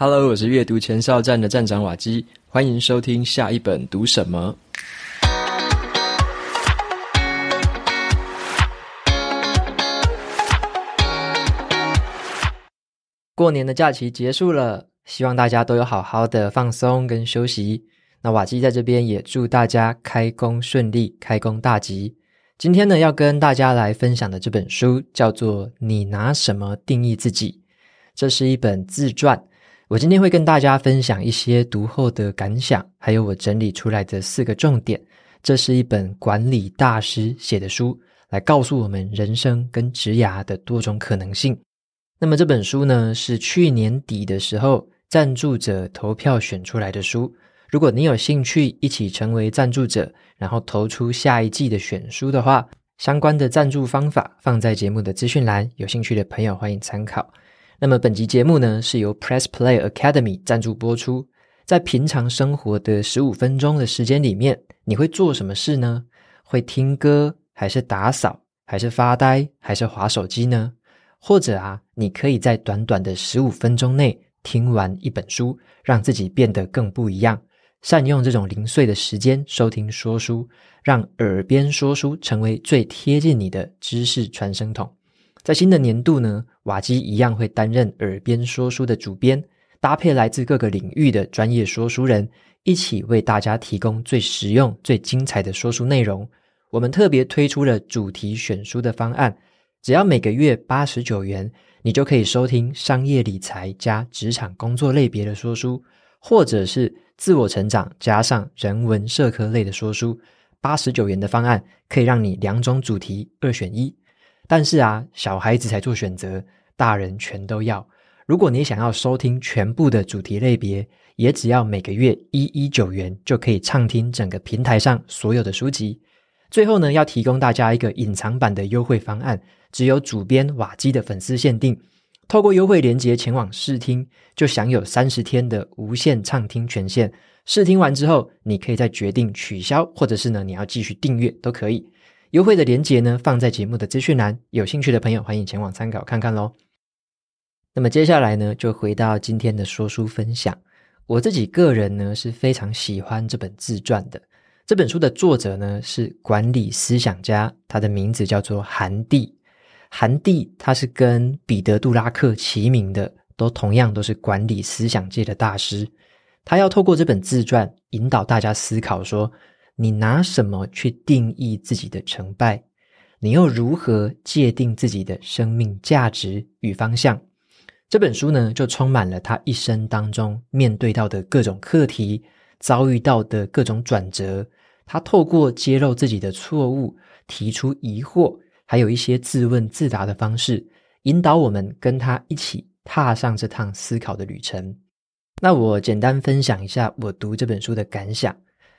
Hello，我是阅读前哨站的站长瓦基，欢迎收听下一本读什么。过年的假期结束了，希望大家都有好好的放松跟休息。那瓦基在这边也祝大家开工顺利，开工大吉。今天呢，要跟大家来分享的这本书叫做《你拿什么定义自己》，这是一本自传。我今天会跟大家分享一些读后的感想，还有我整理出来的四个重点。这是一本管理大师写的书，来告诉我们人生跟职涯的多种可能性。那么这本书呢，是去年底的时候赞助者投票选出来的书。如果你有兴趣一起成为赞助者，然后投出下一季的选书的话，相关的赞助方法放在节目的资讯栏，有兴趣的朋友欢迎参考。那么本集节目呢，是由 Press Play Academy 赞助播出。在平常生活的十五分钟的时间里面，你会做什么事呢？会听歌，还是打扫，还是发呆，还是划手机呢？或者啊，你可以在短短的十五分钟内听完一本书，让自己变得更不一样。善用这种零碎的时间收听说书，让耳边说书成为最贴近你的知识传声筒。在新的年度呢，瓦基一样会担任耳边说书的主编，搭配来自各个领域的专业说书人，一起为大家提供最实用、最精彩的说书内容。我们特别推出了主题选书的方案，只要每个月八十九元，你就可以收听商业理财加职场工作类别的说书，或者是自我成长加上人文社科类的说书，八十九元的方案可以让你两种主题二选一。但是啊，小孩子才做选择，大人全都要。如果你想要收听全部的主题类别，也只要每个月一一九元就可以畅听整个平台上所有的书籍。最后呢，要提供大家一个隐藏版的优惠方案，只有主编瓦基的粉丝限定。透过优惠链接前往试听，就享有三十天的无限畅听权限。试听完之后，你可以再决定取消，或者是呢，你要继续订阅都可以。优惠的链接呢，放在节目的资讯栏，有兴趣的朋友欢迎前往参考看看喽。那么接下来呢，就回到今天的说书分享。我自己个人呢，是非常喜欢这本自传的。这本书的作者呢，是管理思想家，他的名字叫做韩蒂。韩蒂，他是跟彼得·杜拉克齐名的，都同样都是管理思想界的大师。他要透过这本自传，引导大家思考说：你拿什么去定义自己的成败？你又如何界定自己的生命价值与方向？这本书呢，就充满了他一生当中面对到的各种课题，遭遇到的各种转折。他透过揭露自己的错误，提出疑惑。还有一些自问自答的方式，引导我们跟他一起踏上这趟思考的旅程。那我简单分享一下我读这本书的感想。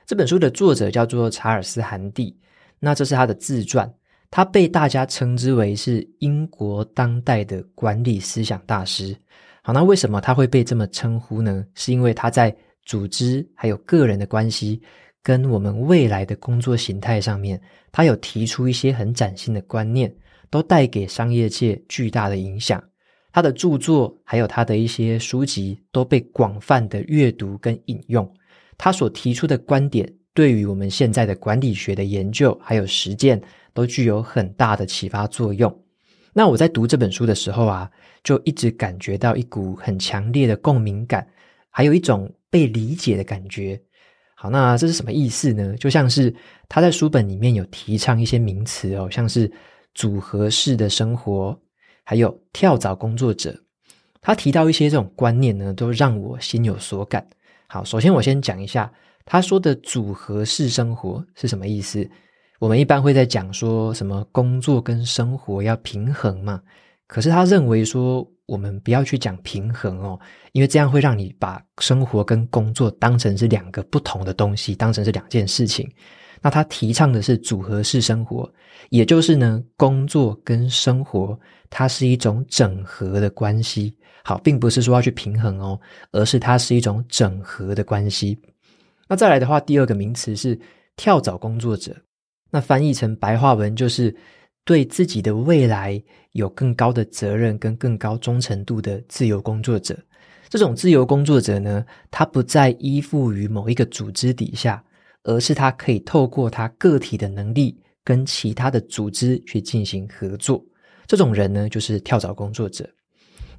这本书的作者叫做查尔斯·韩蒂，那这是他的自传，他被大家称之为是英国当代的管理思想大师。好，那为什么他会被这么称呼呢？是因为他在组织还有个人的关系。跟我们未来的工作形态上面，他有提出一些很崭新的观念，都带给商业界巨大的影响。他的著作还有他的一些书籍都被广泛的阅读跟引用。他所提出的观点，对于我们现在的管理学的研究还有实践，都具有很大的启发作用。那我在读这本书的时候啊，就一直感觉到一股很强烈的共鸣感，还有一种被理解的感觉。好，那这是什么意思呢？就像是他在书本里面有提倡一些名词哦，像是组合式的生活，还有跳蚤工作者。他提到一些这种观念呢，都让我心有所感。好，首先我先讲一下他说的组合式生活是什么意思。我们一般会在讲说什么工作跟生活要平衡嘛，可是他认为说，我们不要去讲平衡哦，因为这样会让你把生活跟工作当成是两个不同的东西，当成是两件事情。那他提倡的是组合式生活，也就是呢，工作跟生活它是一种整合的关系。好，并不是说要去平衡哦，而是它是一种整合的关系。那再来的话，第二个名词是跳蚤工作者，那翻译成白话文就是。对自己的未来有更高的责任跟更高忠诚度的自由工作者，这种自由工作者呢，他不再依附于某一个组织底下，而是他可以透过他个体的能力，跟其他的组织去进行合作。这种人呢，就是跳蚤工作者。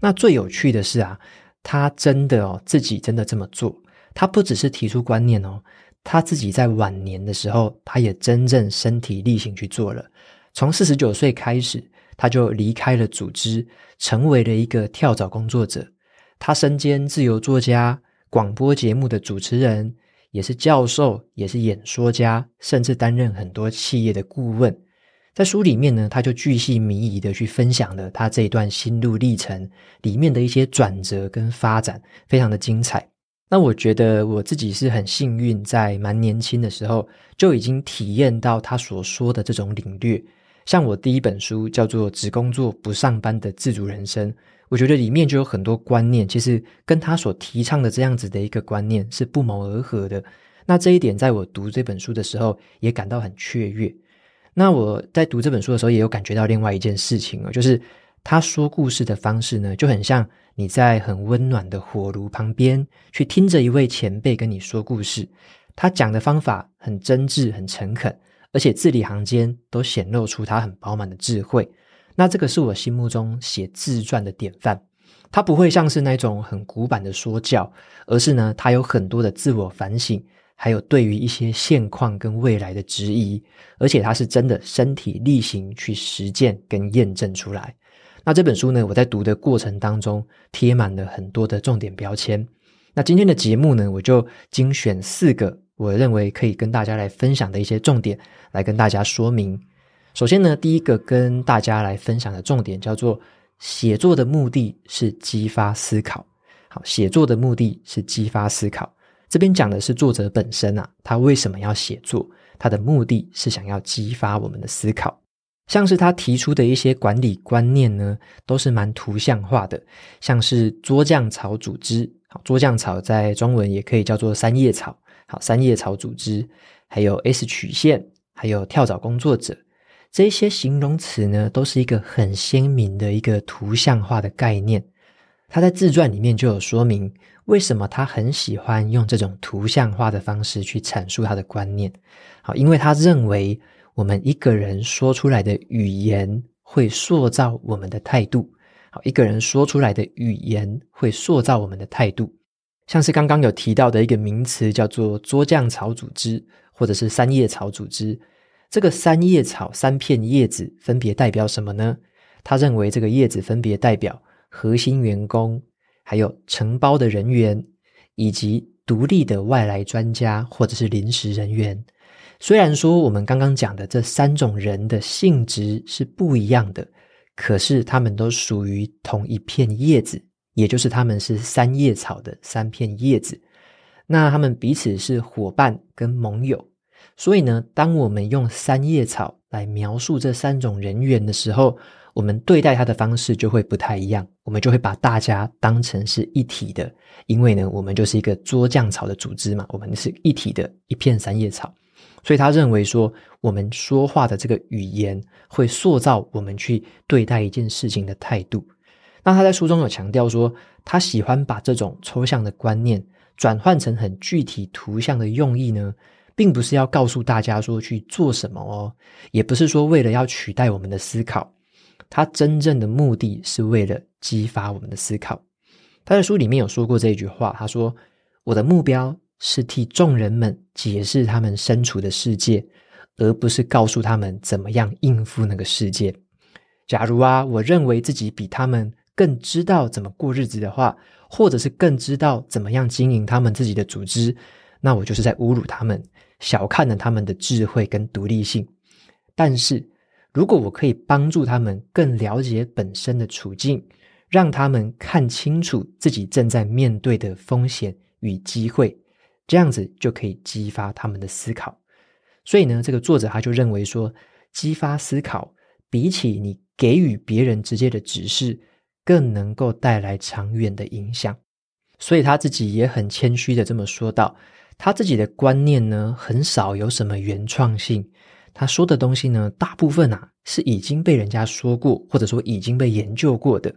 那最有趣的是啊，他真的哦，自己真的这么做。他不只是提出观念哦，他自己在晚年的时候，他也真正身体力行去做了。从四十九岁开始，他就离开了组织，成为了一个跳蚤工作者。他身兼自由作家、广播节目的主持人，也是教授，也是演说家，甚至担任很多企业的顾问。在书里面呢，他就巨细靡遗的去分享了他这一段心路历程里面的一些转折跟发展，非常的精彩。那我觉得我自己是很幸运，在蛮年轻的时候就已经体验到他所说的这种领略。像我第一本书叫做《只工作不上班的自主人生》。我觉得里面就有很多观念，其实跟他所提倡的这样子的一个观念是不谋而合的。那这一点，在我读这本书的时候，也感到很雀跃。那我在读这本书的时候，也有感觉到另外一件事情啊，就是他说故事的方式呢，就很像你在很温暖的火炉旁边，去听着一位前辈跟你说故事。他讲的方法很真挚、很诚恳，而且字里行间都显露出他很饱满的智慧。那这个是我心目中写自传的典范，他不会像是那种很古板的说教，而是呢，他有很多的自我反省，还有对于一些现况跟未来的质疑，而且它是真的身体力行去实践跟验证出来。那这本书呢，我在读的过程当中贴满了很多的重点标签。那今天的节目呢，我就精选四个我认为可以跟大家来分享的一些重点，来跟大家说明。首先呢，第一个跟大家来分享的重点叫做写作的目的是激发思考。好，写作的目的是激发思考。这边讲的是作者本身啊，他为什么要写作？他的目的是想要激发我们的思考。像是他提出的一些管理观念呢，都是蛮图像化的，像是桌酱草组织。好，桌酱草在中文也可以叫做三叶草。好，三叶草组织，还有 S 曲线，还有跳蚤工作者。这些形容词呢，都是一个很鲜明的一个图像化的概念。他在自传里面就有说明，为什么他很喜欢用这种图像化的方式去阐述他的观念。好，因为他认为我们一个人说出来的语言会塑造我们的态度。好，一个人说出来的语言会塑造我们的态度。像是刚刚有提到的一个名词，叫做桌酱草组织，或者是三叶草组织。这个三叶草三片叶子分别代表什么呢？他认为这个叶子分别代表核心员工，还有承包的人员，以及独立的外来专家或者是临时人员。虽然说我们刚刚讲的这三种人的性质是不一样的，可是他们都属于同一片叶子，也就是他们是三叶草的三片叶子。那他们彼此是伙伴跟盟友。所以呢，当我们用三叶草来描述这三种人员的时候，我们对待他的方式就会不太一样。我们就会把大家当成是一体的，因为呢，我们就是一个桌酱草的组织嘛，我们是一体的一片三叶草。所以他认为说，我们说话的这个语言会塑造我们去对待一件事情的态度。那他在书中有强调说，他喜欢把这种抽象的观念转换成很具体图像的用意呢。并不是要告诉大家说去做什么哦，也不是说为了要取代我们的思考，它真正的目的是为了激发我们的思考。他在书里面有说过这一句话，他说：“我的目标是替众人们解释他们身处的世界，而不是告诉他们怎么样应付那个世界。假如啊，我认为自己比他们更知道怎么过日子的话，或者是更知道怎么样经营他们自己的组织，那我就是在侮辱他们。”小看了他们的智慧跟独立性，但是如果我可以帮助他们更了解本身的处境，让他们看清楚自己正在面对的风险与机会，这样子就可以激发他们的思考。所以呢，这个作者他就认为说，激发思考比起你给予别人直接的指示，更能够带来长远的影响。所以他自己也很谦虚的这么说道。他自己的观念呢，很少有什么原创性。他说的东西呢，大部分啊是已经被人家说过，或者说已经被研究过的。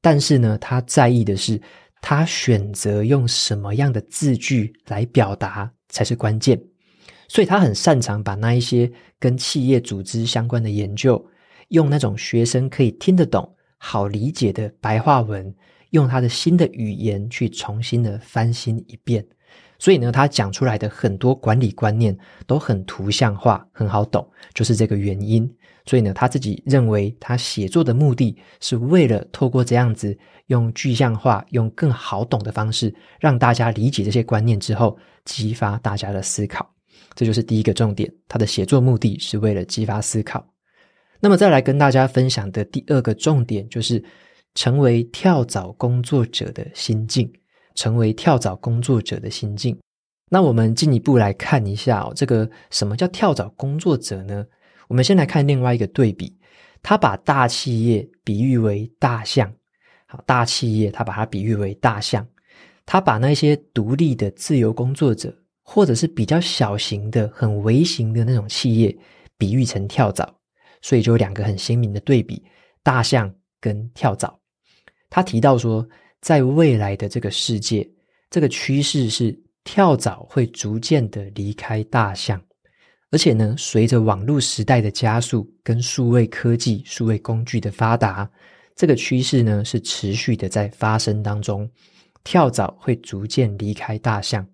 但是呢，他在意的是他选择用什么样的字句来表达才是关键。所以他很擅长把那一些跟企业组织相关的研究，用那种学生可以听得懂、好理解的白话文，用他的新的语言去重新的翻新一遍。所以呢，他讲出来的很多管理观念都很图像化，很好懂，就是这个原因。所以呢，他自己认为他写作的目的是为了透过这样子用具象化、用更好懂的方式，让大家理解这些观念之后，激发大家的思考。这就是第一个重点，他的写作目的是为了激发思考。那么再来跟大家分享的第二个重点，就是成为跳蚤工作者的心境。成为跳蚤工作者的心境。那我们进一步来看一下哦，这个什么叫跳蚤工作者呢？我们先来看另外一个对比，他把大企业比喻为大象。好，大企业他把它比喻为大象，他把那些独立的自由工作者。或者是比较小型的、很微型的那种企业，比喻成跳蚤，所以就有两个很鲜明的对比：大象跟跳蚤。他提到说，在未来的这个世界，这个趋势是跳蚤会逐渐的离开大象，而且呢，随着网络时代的加速跟数位科技、数位工具的发达，这个趋势呢是持续的在发生当中，跳蚤会逐渐离开大象。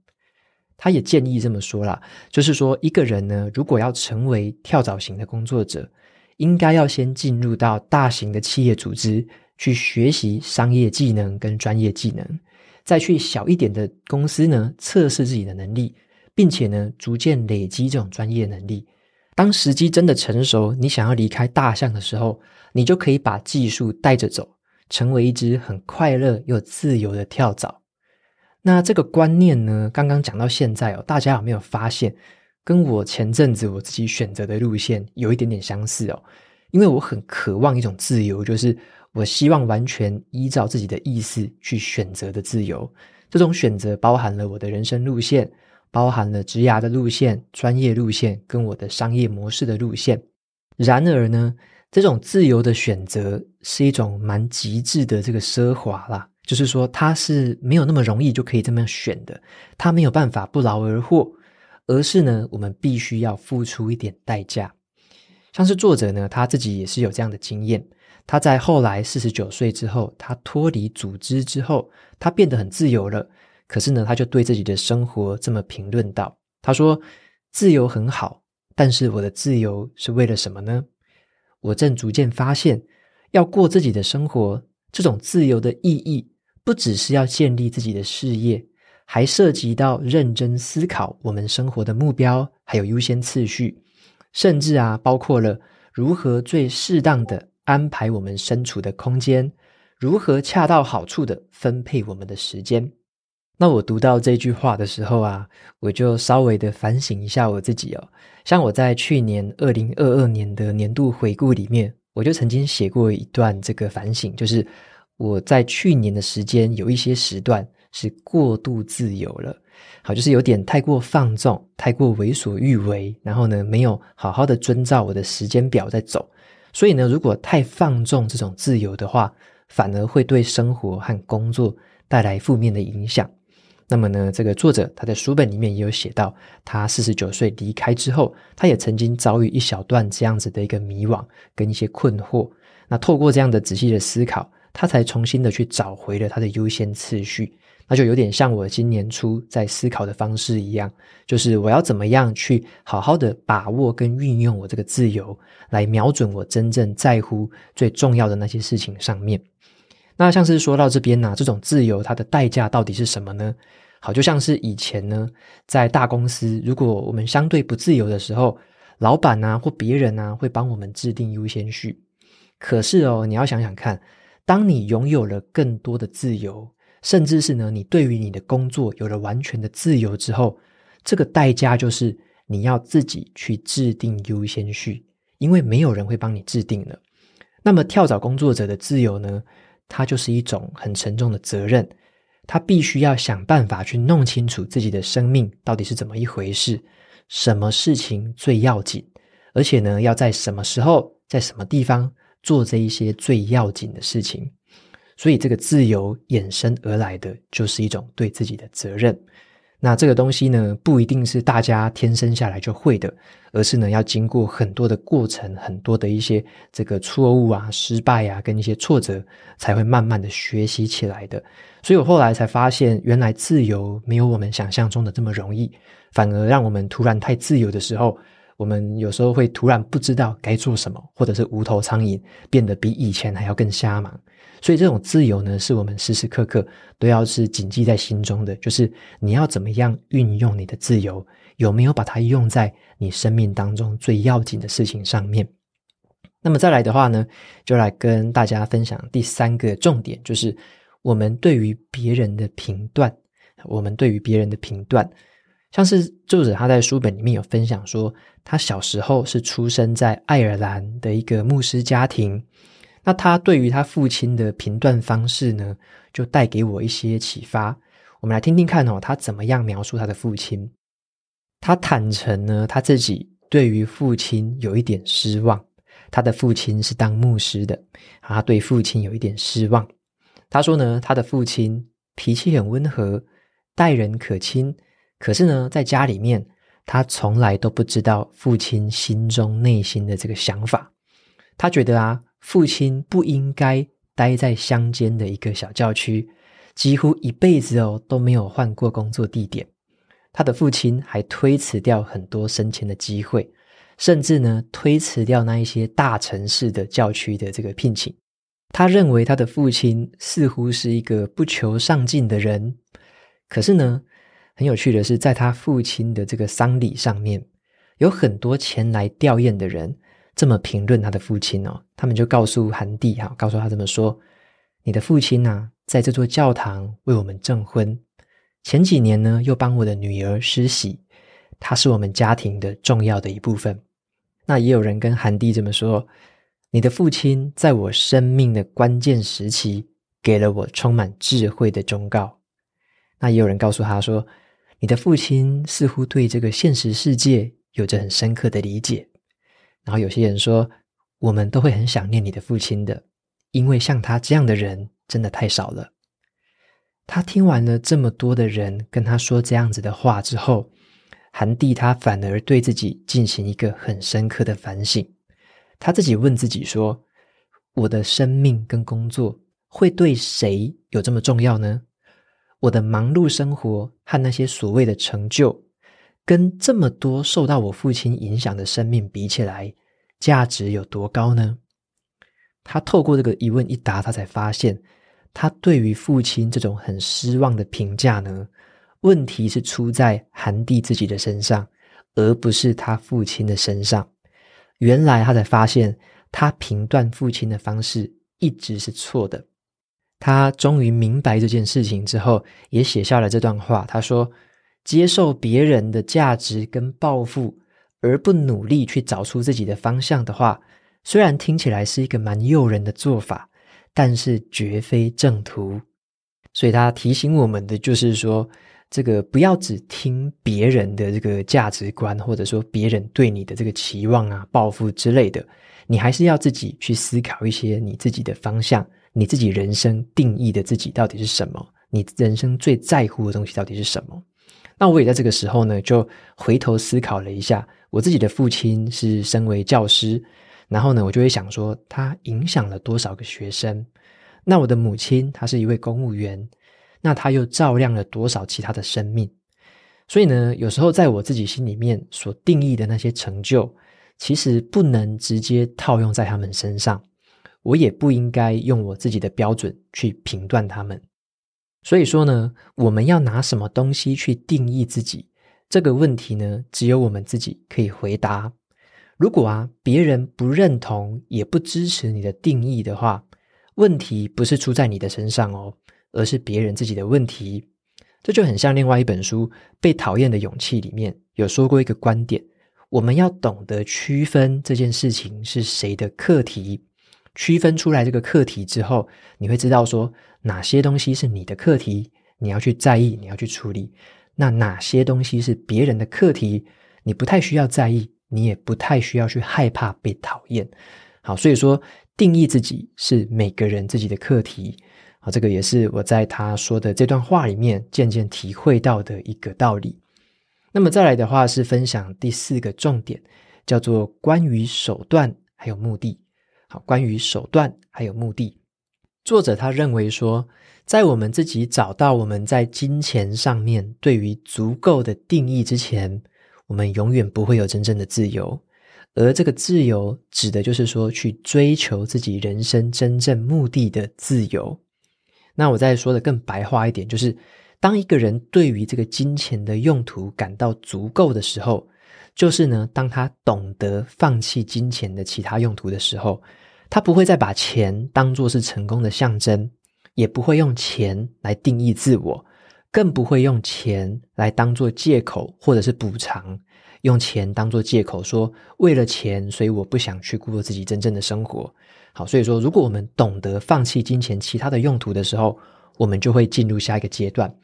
他也建议这么说啦，就是说一个人呢，如果要成为跳蚤型的工作者，应该要先进入到大型的企业组织去学习商业技能跟专业技能，再去小一点的公司呢，测试自己的能力，并且呢，逐渐累积这种专业能力。当时机真的成熟，你想要离开大象的时候，你就可以把技术带着走，成为一只很快乐又自由的跳蚤。那这个观念呢，刚刚讲到现在哦，大家有没有发现，跟我前阵子我自己选择的路线有一点点相似哦？因为我很渴望一种自由，就是我希望完全依照自己的意思去选择的自由。这种选择包含了我的人生路线，包含了职涯的路线、专业路线跟我的商业模式的路线。然而呢，这种自由的选择是一种蛮极致的这个奢华啦。就是说，它是没有那么容易就可以这么样选的，它没有办法不劳而获，而是呢，我们必须要付出一点代价。像是作者呢，他自己也是有这样的经验，他在后来四十九岁之后，他脱离组织之后，他变得很自由了。可是呢，他就对自己的生活这么评论道：“他说，自由很好，但是我的自由是为了什么呢？我正逐渐发现，要过自己的生活，这种自由的意义。”不只是要建立自己的事业，还涉及到认真思考我们生活的目标，还有优先次序，甚至啊，包括了如何最适当的安排我们身处的空间，如何恰到好处的分配我们的时间。那我读到这句话的时候啊，我就稍微的反省一下我自己哦。像我在去年二零二二年的年度回顾里面，我就曾经写过一段这个反省，就是。我在去年的时间有一些时段是过度自由了，好，就是有点太过放纵，太过为所欲为，然后呢，没有好好的遵照我的时间表在走，所以呢，如果太放纵这种自由的话，反而会对生活和工作带来负面的影响。那么呢，这个作者他在书本里面也有写到，他四十九岁离开之后，他也曾经遭遇一小段这样子的一个迷惘跟一些困惑。那透过这样的仔细的思考。他才重新的去找回了他的优先次序，那就有点像我今年初在思考的方式一样，就是我要怎么样去好好的把握跟运用我这个自由，来瞄准我真正在乎最重要的那些事情上面。那像是说到这边呢、这种自由它的代价到底是什么呢？好，就像是以前呢，在大公司，如果我们相对不自由的时候，老板啊或别人啊会帮我们制定优先序。可是哦，你要想想看。当你拥有了更多的自由，甚至是呢，你对于你的工作有了完全的自由之后，这个代价就是你要自己去制定优先序，因为没有人会帮你制定了。那么跳蚤工作者的自由呢，它就是一种很沉重的责任，他必须要想办法去弄清楚自己的生命到底是怎么一回事，什么事情最要紧，而且呢，要在什么时候，在什么地方。做这一些最要紧的事情，所以这个自由衍生而来的就是一种对自己的责任。那这个东西呢，不一定是大家天生下来就会的，而是呢，要经过很多的过程，很多的一些这个错误啊、失败啊，跟一些挫折，才会慢慢的学习起来的。所以我后来才发现，原来自由没有我们想象中的这么容易，反而让我们突然太自由的时候，我们有时候会突然不知道该做什么，或者是无头苍蝇，变得比以前还要更瞎忙。所以这种自由呢，是我们时时刻刻都要是谨记在心中的，就是你要怎么样运用你的自由，有没有把它用在你生命当中最要紧的事情上面。那么再来的话呢，就来跟大家分享第三个重点，就是我们对于别人的评断，我们对于别人的评断，像是作者他在书本里面有分享说，他小时候是出生在爱尔兰的一个牧师家庭。那他对于他父亲的评断方式呢，就带给我一些启发。我们来听听看哦，他怎么样描述他的父亲。他坦诚呢，他自己对于父亲有一点失望。他的父亲是当牧师的，他对父亲有一点失望。他说呢，他的父亲脾气很温和，待人可亲，可是呢，在家里面，他从来都不知道父亲心中内心的这个想法。他觉得啊。父亲不应该待在乡间的一个小教区，几乎一辈子哦都没有换过工作地点。他的父亲还推辞掉很多升迁的机会，甚至呢推辞掉那一些大城市的教区的这个聘请。他认为他的父亲似乎是一个不求上进的人。可是呢，很有趣的是，在他父亲的这个丧礼上面，有很多前来吊唁的人。这么评论他的父亲哦，他们就告诉韩帝哈，告诉他这么说：你的父亲呐，在这座教堂为我们证婚，前几年呢又帮我的女儿施洗，他是我们家庭的重要的一部分。那也有人跟韩帝这么说：你的父亲在我生命的关键时期，给了我充满智慧的忠告。那也有人告诉他说：你的父亲似乎对这个现实世界有着很深刻的理解。然后有些人说，我们都会很想念你的父亲的，因为像他这样的人真的太少了。他听完了这么多的人跟他说这样子的话之后，韩帝他反而对自己进行一个很深刻的反省。他自己问自己说：我的生命跟工作会对谁有这么重要呢？我的忙碌生活和那些所谓的成就。跟这么多受到我父亲影响的生命比起来，价值有多高呢？他透过这个一问一答，他才发现，他对于父亲这种很失望的评价呢，问题是出在韩帝自己的身上，而不是他父亲的身上。原来他才发现，他评断父亲的方式一直是错的。他终于明白这件事情之后，也写下了这段话。他说，接受别人的价值跟抱负，而不努力去找出自己的方向的话，虽然听起来是一个蛮诱人的做法，但是绝非正途。所以他提醒我们的就是说，这个不要只听别人的这个价值观，或者说别人对你的这个期望啊、抱负之类的，你还是要自己去思考一些你自己的方向，你自己人生定义的自己到底是什么，你人生最在乎的东西到底是什么。那我也在这个时候呢，就回头思考了一下，我自己的父亲是身为教师，然后呢，我就会想说，他影响了多少个学生？那我的母亲，她是一位公务员，那她又照亮了多少其他的生命？所以呢，有时候在我自己心里面所定义的那些成就，其实不能直接套用在他们身上，我也不应该用我自己的标准去评断他们。所以说呢，我们要拿什么东西去定义自己？这个问题呢，只有我们自己可以回答。如果啊，别人不认同也不支持你的定义的话，问题不是出在你的身上哦，而是别人自己的问题。这就很像另外一本书《被讨厌的勇气》里面有说过一个观点：我们要懂得区分这件事情是谁的课题。区分出来这个课题之后，你会知道说哪些东西是你的课题，你要去在意，你要去处理；那哪些东西是别人的课题，你不太需要在意，你也不太需要去害怕被讨厌。好，所以说定义自己是每个人自己的课题。好，这个也是我在他说的这段话里面渐渐体会到的一个道理。那么再来的话是分享第四个重点，叫做关于手段还有目的。好，关于手段还有目的，作者他认为说，在我们自己找到我们在金钱上面对于足够的定义之前，我们永远不会有真正的自由。而这个自由指的就是说，去追求自己人生真正目的的自由。那我再说的更白话一点，就是。当一个人对于这个金钱的用途感到足够的时候，就是呢，当他懂得放弃金钱的其他用途的时候，他不会再把钱当作是成功的象征，也不会用钱来定义自我，更不会用钱来当做借口或者是补偿，用钱当做借口说为了钱，所以我不想去过自己真正的生活。好，所以说，如果我们懂得放弃金钱其他的用途的时候，我们就会进入下一个阶段。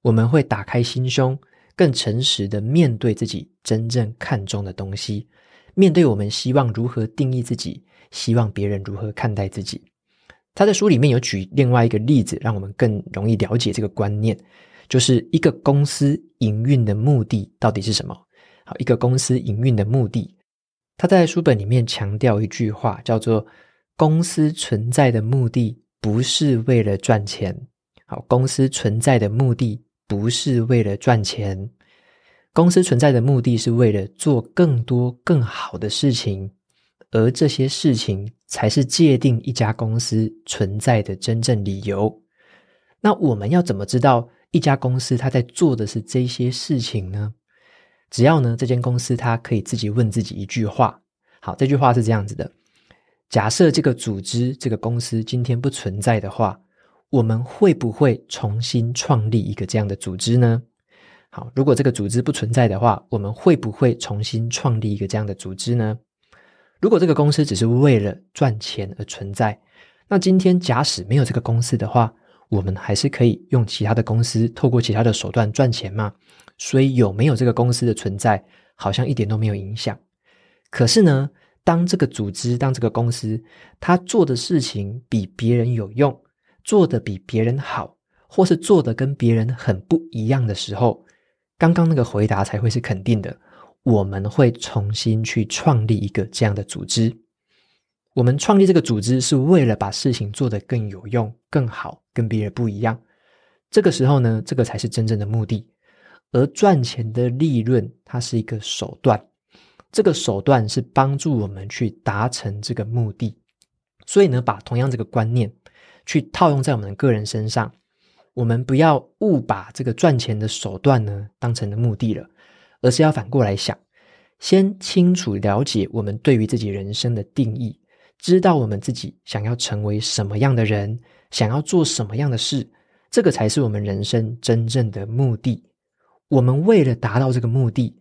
我们会打开心胸，更诚实的面对自己真正看重的东西，面对我们希望如何定义自己，希望别人如何看待自己。他在书里面有举另外一个例子，让我们更容易了解这个观念，就是一个公司营运的目的到底是什么？好，一个公司营运的目的，他在书本里面强调一句话，叫做“公司存在的目的不是为了赚钱”。好，公司存在的目的。不是为了赚钱，公司存在的目的是为了做更多更好的事情，而这些事情才是界定一家公司存在的真正理由。那我们要怎么知道一家公司它在做的是这些事情呢？只要呢，这间公司它可以自己问自己一句话。好，这句话是这样子的：假设这个组织、这个公司今天不存在的话。我们会不会重新创立一个这样的组织呢？好，如果这个组织不存在的话，我们会不会重新创立一个这样的组织呢？如果这个公司只是为了赚钱而存在，那今天假使没有这个公司的话，我们还是可以用其他的公司，透过其他的手段赚钱吗？所以有没有这个公司的存在，好像一点都没有影响。可是呢，当这个组织，当这个公司，他做的事情比别人有用。做得比别人好，或是做得跟别人很不一样的时候，刚刚那个回答才会是肯定的。我们会重新去创立一个这样的组织。我们创立这个组织是为了把事情做得更有用、更好，跟别人不一样。这个时候呢，这个才是真正的目的。而赚钱的利润，它是一个手段。这个手段是帮助我们去达成这个目的。所以呢，把同样这个观念。去套用在我们的个人身上，我们不要误把这个赚钱的手段呢当成了目的了，而是要反过来想，先清楚了解我们对于自己人生的定义，知道我们自己想要成为什么样的人，想要做什么样的事，这个才是我们人生真正的目的。我们为了达到这个目的，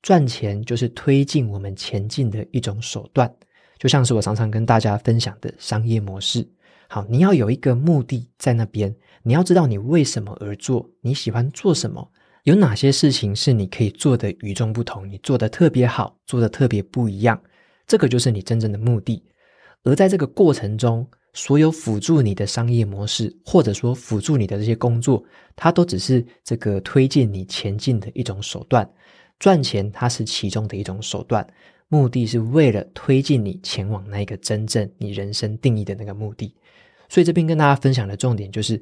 赚钱就是推进我们前进的一种手段，就像是我常常跟大家分享的商业模式。好，你要有一个目的在那边，你要知道你为什么而做，你喜欢做什么，有哪些事情是你可以做的与众不同，你做的特别好，做的特别不一样，这个就是你真正的目的。而在这个过程中，所有辅助你的商业模式，或者说辅助你的这些工作，它都只是这个推进你前进的一种手段。赚钱它是其中的一种手段，目的是为了推进你前往那个真正你人生定义的那个目的。所以这边跟大家分享的重点就是，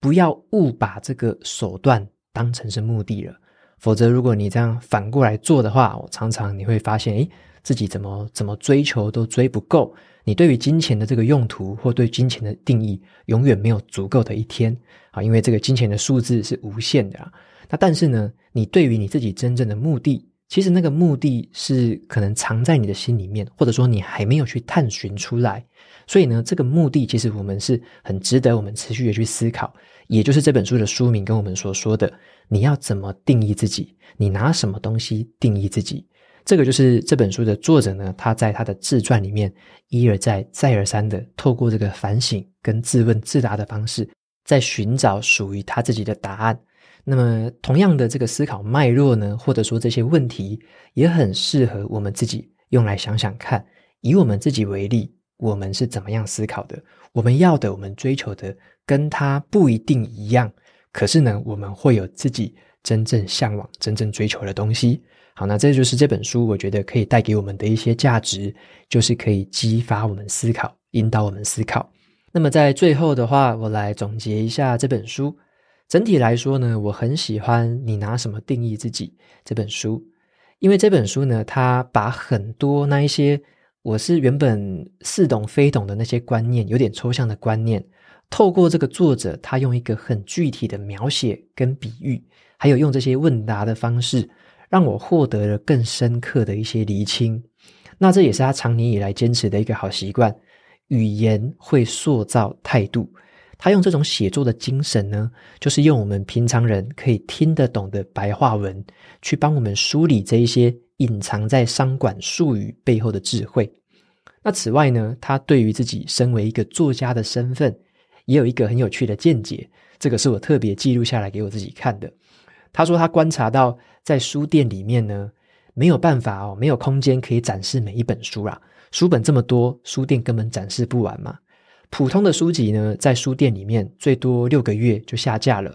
不要误把这个手段当成是目的了。否则，如果你这样反过来做的话，我常常你会发现，诶，自己怎么怎么追求都追不够。你对于金钱的这个用途或对金钱的定义，永远没有足够的一天啊！因为这个金钱的数字是无限的啊。那但是呢，你对于你自己真正的目的，其实那个目的是可能藏在你的心里面，或者说你还没有去探寻出来。所以呢，这个目的其实我们是很值得我们持续的去思考，也就是这本书的书名跟我们所说的：你要怎么定义自己？你拿什么东西定义自己？这个就是这本书的作者呢，他在他的自传里面一而再、再而三的透过这个反省跟自问自答的方式，在寻找属于他自己的答案。那么，同样的这个思考脉络呢，或者说这些问题，也很适合我们自己用来想想看。以我们自己为例。我们是怎么样思考的，我们要的、我们追求的跟他不一定一样，可是呢，我们会有自己真正向往、真正追求的东西。好，那这就是这本书我觉得可以带给我们的一些价值，就是可以激发我们思考，引导我们思考。那么在最后的话，我来总结一下这本书。整体来说呢，我很喜欢《你拿什么定义自己》这本书，因为这本书呢，它把很多那一些我是原本似懂非懂的那些观念，有点抽象的观念，透过这个作者，他用一个很具体的描写跟比喻，还有用这些问答的方式。让我获得了更深刻的一些厘清，那这也是他长年以来坚持的一个好习惯。语言会塑造态度，他用这种写作的精神呢，就是用我们平常人可以听得懂的白话文，去帮我们梳理这一些隐藏在商管术语背后的智慧。那此外呢，他对于自己身为一个作家的身份，也有一个很有趣的见解，这个是我特别记录下来给我自己看的。他说他观察到。在书店里面呢，没有办法哦，没有空间可以展示每一本书啦。书本这么多，书店根本展示不完嘛。普通的书籍呢，在书店里面最多六个月就下架了。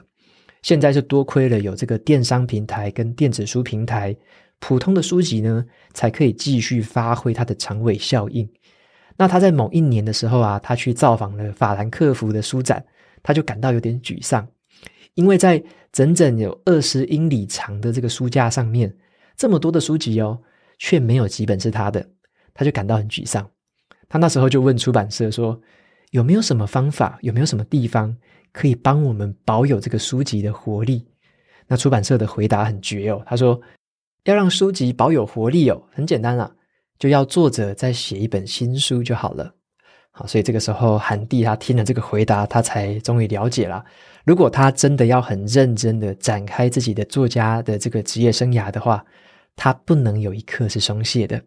现在是多亏了有这个电商平台跟电子书平台，普通的书籍呢，才可以继续发挥它的长尾效应。那他在某一年的时候啊，他去造访了法兰克福的书展，他就感到有点沮丧。因为在整整有二十英里长的这个书架上面，这么多的书籍哦，却没有几本是他的，他就感到很沮丧。他那时候就问出版社说：“有没有什么方法？有没有什么地方可以帮我们保有这个书籍的活力？”那出版社的回答很绝哦，他说：“要让书籍保有活力哦，很简单啦，就要作者再写一本新书就好了。”好，所以这个时候，韩帝他听了这个回答，他才终于了解了。如果他真的要很认真的展开自己的作家的这个职业生涯的话，他不能有一刻是松懈的。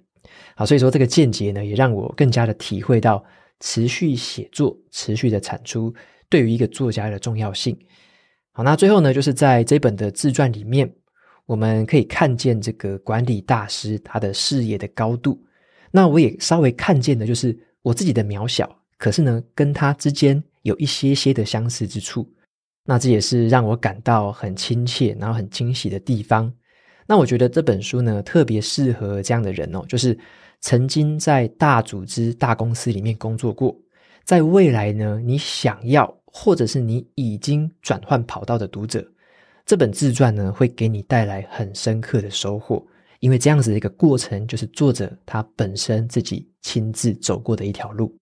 好，所以说这个见解呢，也让我更加的体会到持续写作、持续的产出对于一个作家的重要性。好，那最后呢，就是在这本的自传里面，我们可以看见这个管理大师他的视野的高度。那我也稍微看见的就是。我自己的渺小，可是呢，跟他之间有一些些的相似之处，那这也是让我感到很亲切，然后很惊喜的地方。那我觉得这本书呢，特别适合这样的人哦，就是曾经在大组织、大公司里面工作过，在未来呢，你想要或者是你已经转换跑道的读者，这本自传呢，会给你带来很深刻的收获。因为这样子的一个过程，就是作者他本身自己亲自走过的一条路。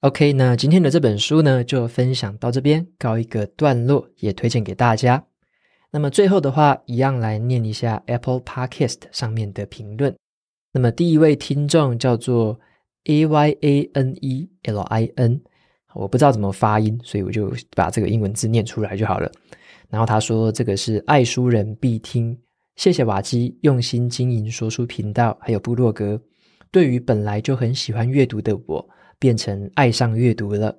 OK，那今天的这本书呢，就分享到这边，告一个段落，也推荐给大家。那么最后的话，一样来念一下 Apple Podcast 上面的评论。那么第一位听众叫做 A Y A N E L I N，我不知道怎么发音，所以我就把这个英文字念出来就好了。然后他说，这个是爱书人必听。谢谢瓦基用心经营说书频道，还有部落格。对于本来就很喜欢阅读的我，变成爱上阅读了。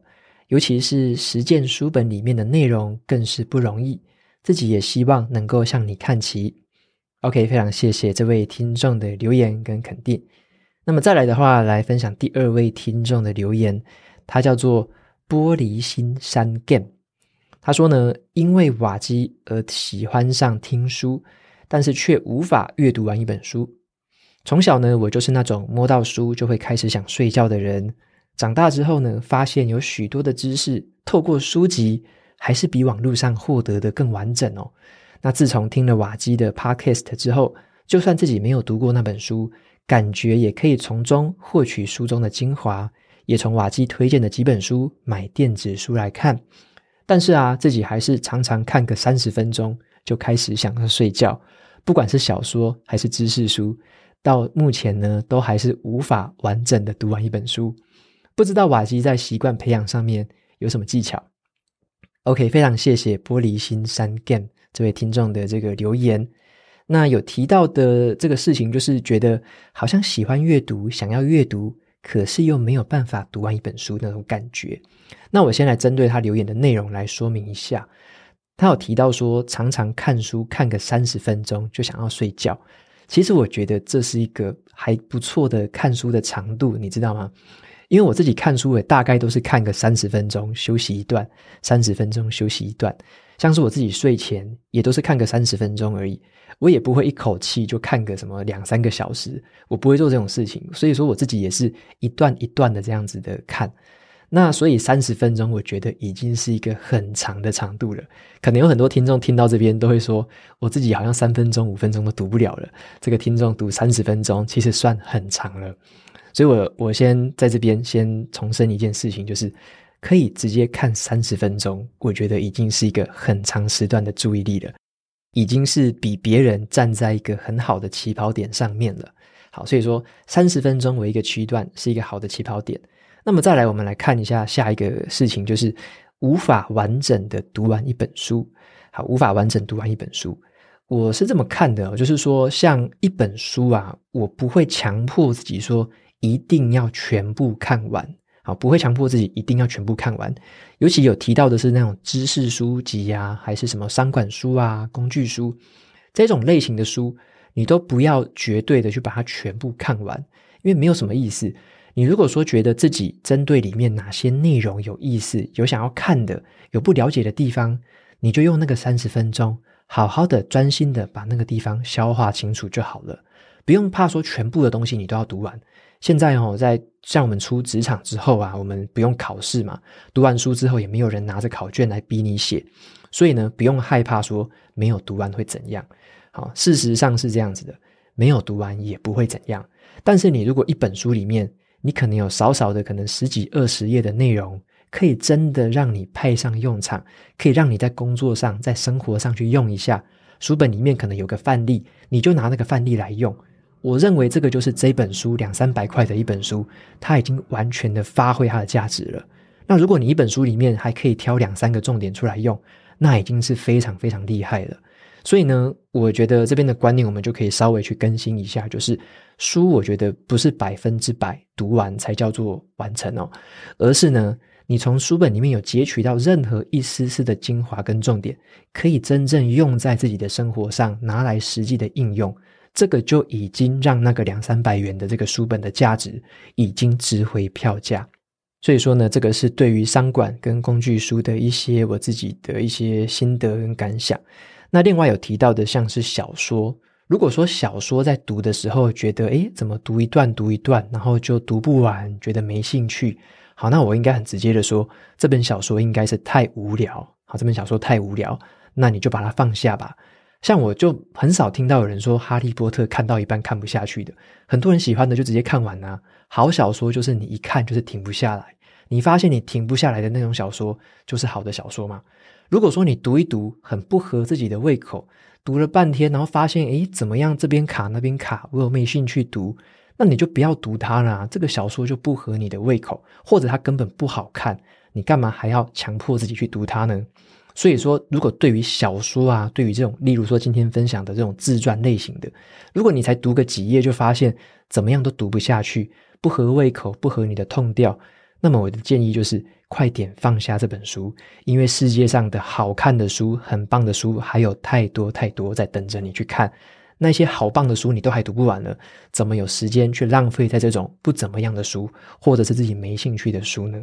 尤其是实践书本里面的内容，更是不容易。自己也希望能够向你看齐。OK，非常谢谢这位听众的留言跟肯定。那么再来的话，来分享第二位听众的留言，他叫做玻璃心山 game。他说呢，因为瓦基而喜欢上听书。但是却无法阅读完一本书。从小呢，我就是那种摸到书就会开始想睡觉的人。长大之后呢，发现有许多的知识透过书籍还是比网络上获得的更完整哦。那自从听了瓦基的 Podcast 之后，就算自己没有读过那本书，感觉也可以从中获取书中的精华。也从瓦基推荐的几本书买电子书来看，但是啊，自己还是常常看个三十分钟就开始想要睡觉。不管是小说还是知识书，到目前呢，都还是无法完整的读完一本书。不知道瓦基在习惯培养上面有什么技巧？OK，非常谢谢玻璃心三 game 这位听众的这个留言。那有提到的这个事情，就是觉得好像喜欢阅读，想要阅读，可是又没有办法读完一本书那种感觉。那我先来针对他留言的内容来说明一下。他有提到说，常常看书看个三十分钟就想要睡觉。其实我觉得这是一个还不错的看书的长度，你知道吗？因为我自己看书也大概都是看个三十分钟，休息一段，三十分钟休息一段。像是我自己睡前也都是看个三十分钟而已，我也不会一口气就看个什么两三个小时，我不会做这种事情。所以说我自己也是一段一段的这样子的看。那所以三十分钟，我觉得已经是一个很长的长度了。可能有很多听众听到这边都会说，我自己好像三分钟、五分钟都读不了了。这个听众读三十分钟，其实算很长了。所以我我先在这边先重申一件事情，就是。可以直接看三十分钟，我觉得已经是一个很长时段的注意力了，已经是比别人站在一个很好的起跑点上面了。好，所以说三十分钟为一个区段是一个好的起跑点。那么再来，我们来看一下下一个事情，就是无法完整的读完一本书。好，无法完整读完一本书，我是这么看的，就是说像一本书啊，我不会强迫自己说一定要全部看完。好，不会强迫自己一定要全部看完，尤其有提到的是那种知识书籍、啊，还是什么商管书啊、工具书这种类型的书，你都不要绝对的去把它全部看完，因为没有什么意思。你如果说觉得自己针对里面哪些内容有意思、有想要看的、有不了解的地方，你就用那个三十分钟，好好的专心的把那个地方消化清楚就好了，不用怕说全部的东西你都要读完。现在哦，在像我们出职场之后啊，我们不用考试嘛，读完书之后也没有人拿着考卷来逼你写，所以呢，不用害怕说没有读完会怎样。好，事实上是这样子的，没有读完也不会怎样。但是你如果一本书里面，你可能有少少的可能十几二十页的内容，可以真的让你派上用场，可以让你在工作上、在生活上去用一下。书本里面可能有个范例，你就拿那个范例来用。我认为这个就是这本书两三百块的一本书，它已经完全的发挥它的价值了。那如果你一本书里面还可以挑两三个重点出来用，那已经是非常非常厉害了。所以呢，我觉得这边的观念我们就可以稍微去更新一下，就是书我觉得不是百分之百读完才叫做完成哦，而是呢，你从书本里面有截取到任何一丝丝的精华跟重点，可以真正用在自己的生活上，拿来实际的应用。这个就已经让那个两三百元的这个书本的价值已经值回票价，所以说呢，这个是对于商管跟工具书的一些我自己的一些心得跟感想。那另外有提到的像是小说，如果说小说在读的时候觉得，诶，怎么读一段读一段，然后就读不完，觉得没兴趣，好，那我应该很直接的说，这本小说应该是太无聊，好，这本小说太无聊，那你就把它放下吧。像我就很少听到有人说《哈利波特》看到一半看不下去的，很多人喜欢的就直接看完啊。好小说就是你一看就是停不下来，你发现你停不下来的那种小说就是好的小说嘛。如果说你读一读很不合自己的胃口，读了半天然后发现诶怎么样这边卡那边卡，我有没兴趣读，那你就不要读它了。这个小说就不合你的胃口，或者它根本不好看，你干嘛还要强迫自己去读它呢？所以说，如果对于小说啊，对于这种，例如说今天分享的这种自传类型的，如果你才读个几页就发现怎么样都读不下去，不合胃口，不合你的痛调，那么我的建议就是快点放下这本书，因为世界上的好看的书、很棒的书还有太多太多在等着你去看。那些好棒的书你都还读不完了，怎么有时间去浪费在这种不怎么样的书，或者是自己没兴趣的书呢？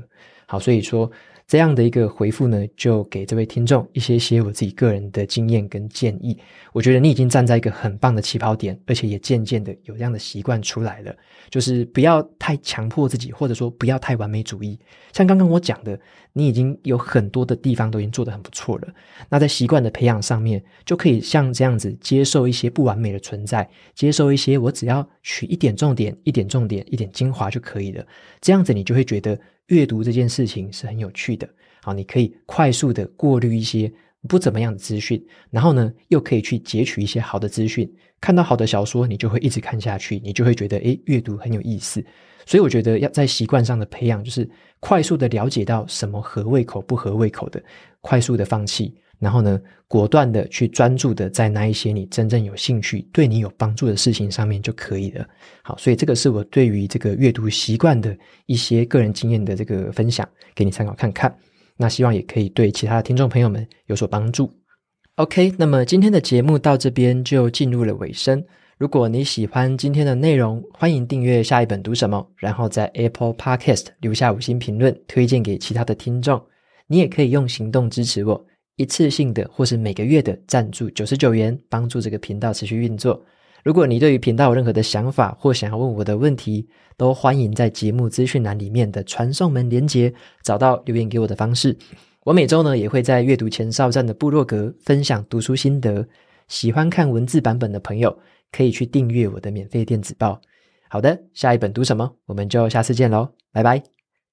好，所以说。这样的一个回复呢，就给这位听众一些些我自己个人的经验跟建议。我觉得你已经站在一个很棒的起跑点，而且也渐渐的有这样的习惯出来了。就是不要太强迫自己，或者说不要太完美主义。像刚刚我讲的，你已经有很多的地方都已经做得很不错了。那在习惯的培养上面，就可以像这样子接受一些不完美的存在，接受一些我只要取一点重点、一点重点、一点精华就可以了。这样子你就会觉得。阅读这件事情是很有趣的，好，你可以快速的过滤一些不怎么样的资讯，然后呢，又可以去截取一些好的资讯。看到好的小说，你就会一直看下去，你就会觉得，诶，阅读很有意思。所以我觉得要在习惯上的培养，就是快速的了解到什么合胃口、不合胃口的，快速的放弃。然后呢，果断的去专注的在那一些你真正有兴趣、对你有帮助的事情上面就可以了。好，所以这个是我对于这个阅读习惯的一些个人经验的这个分享，给你参考看看。那希望也可以对其他的听众朋友们有所帮助。OK，那么今天的节目到这边就进入了尾声。如果你喜欢今天的内容，欢迎订阅下一本读什么，然后在 Apple Podcast 留下五星评论，推荐给其他的听众。你也可以用行动支持我，一次性的或是每个月的赞助九十九元，帮助这个频道持续运作。如果你对于频道有任何的想法或想要问我的问题，都欢迎在节目资讯栏里面的传送门连接找到留言给我的方式。我每周呢也会在阅读前哨站的部落格分享读书心得，喜欢看文字版本的朋友，可以去订阅我的免费电子报。好的，下一本读什么？我们就下次见喽，拜拜。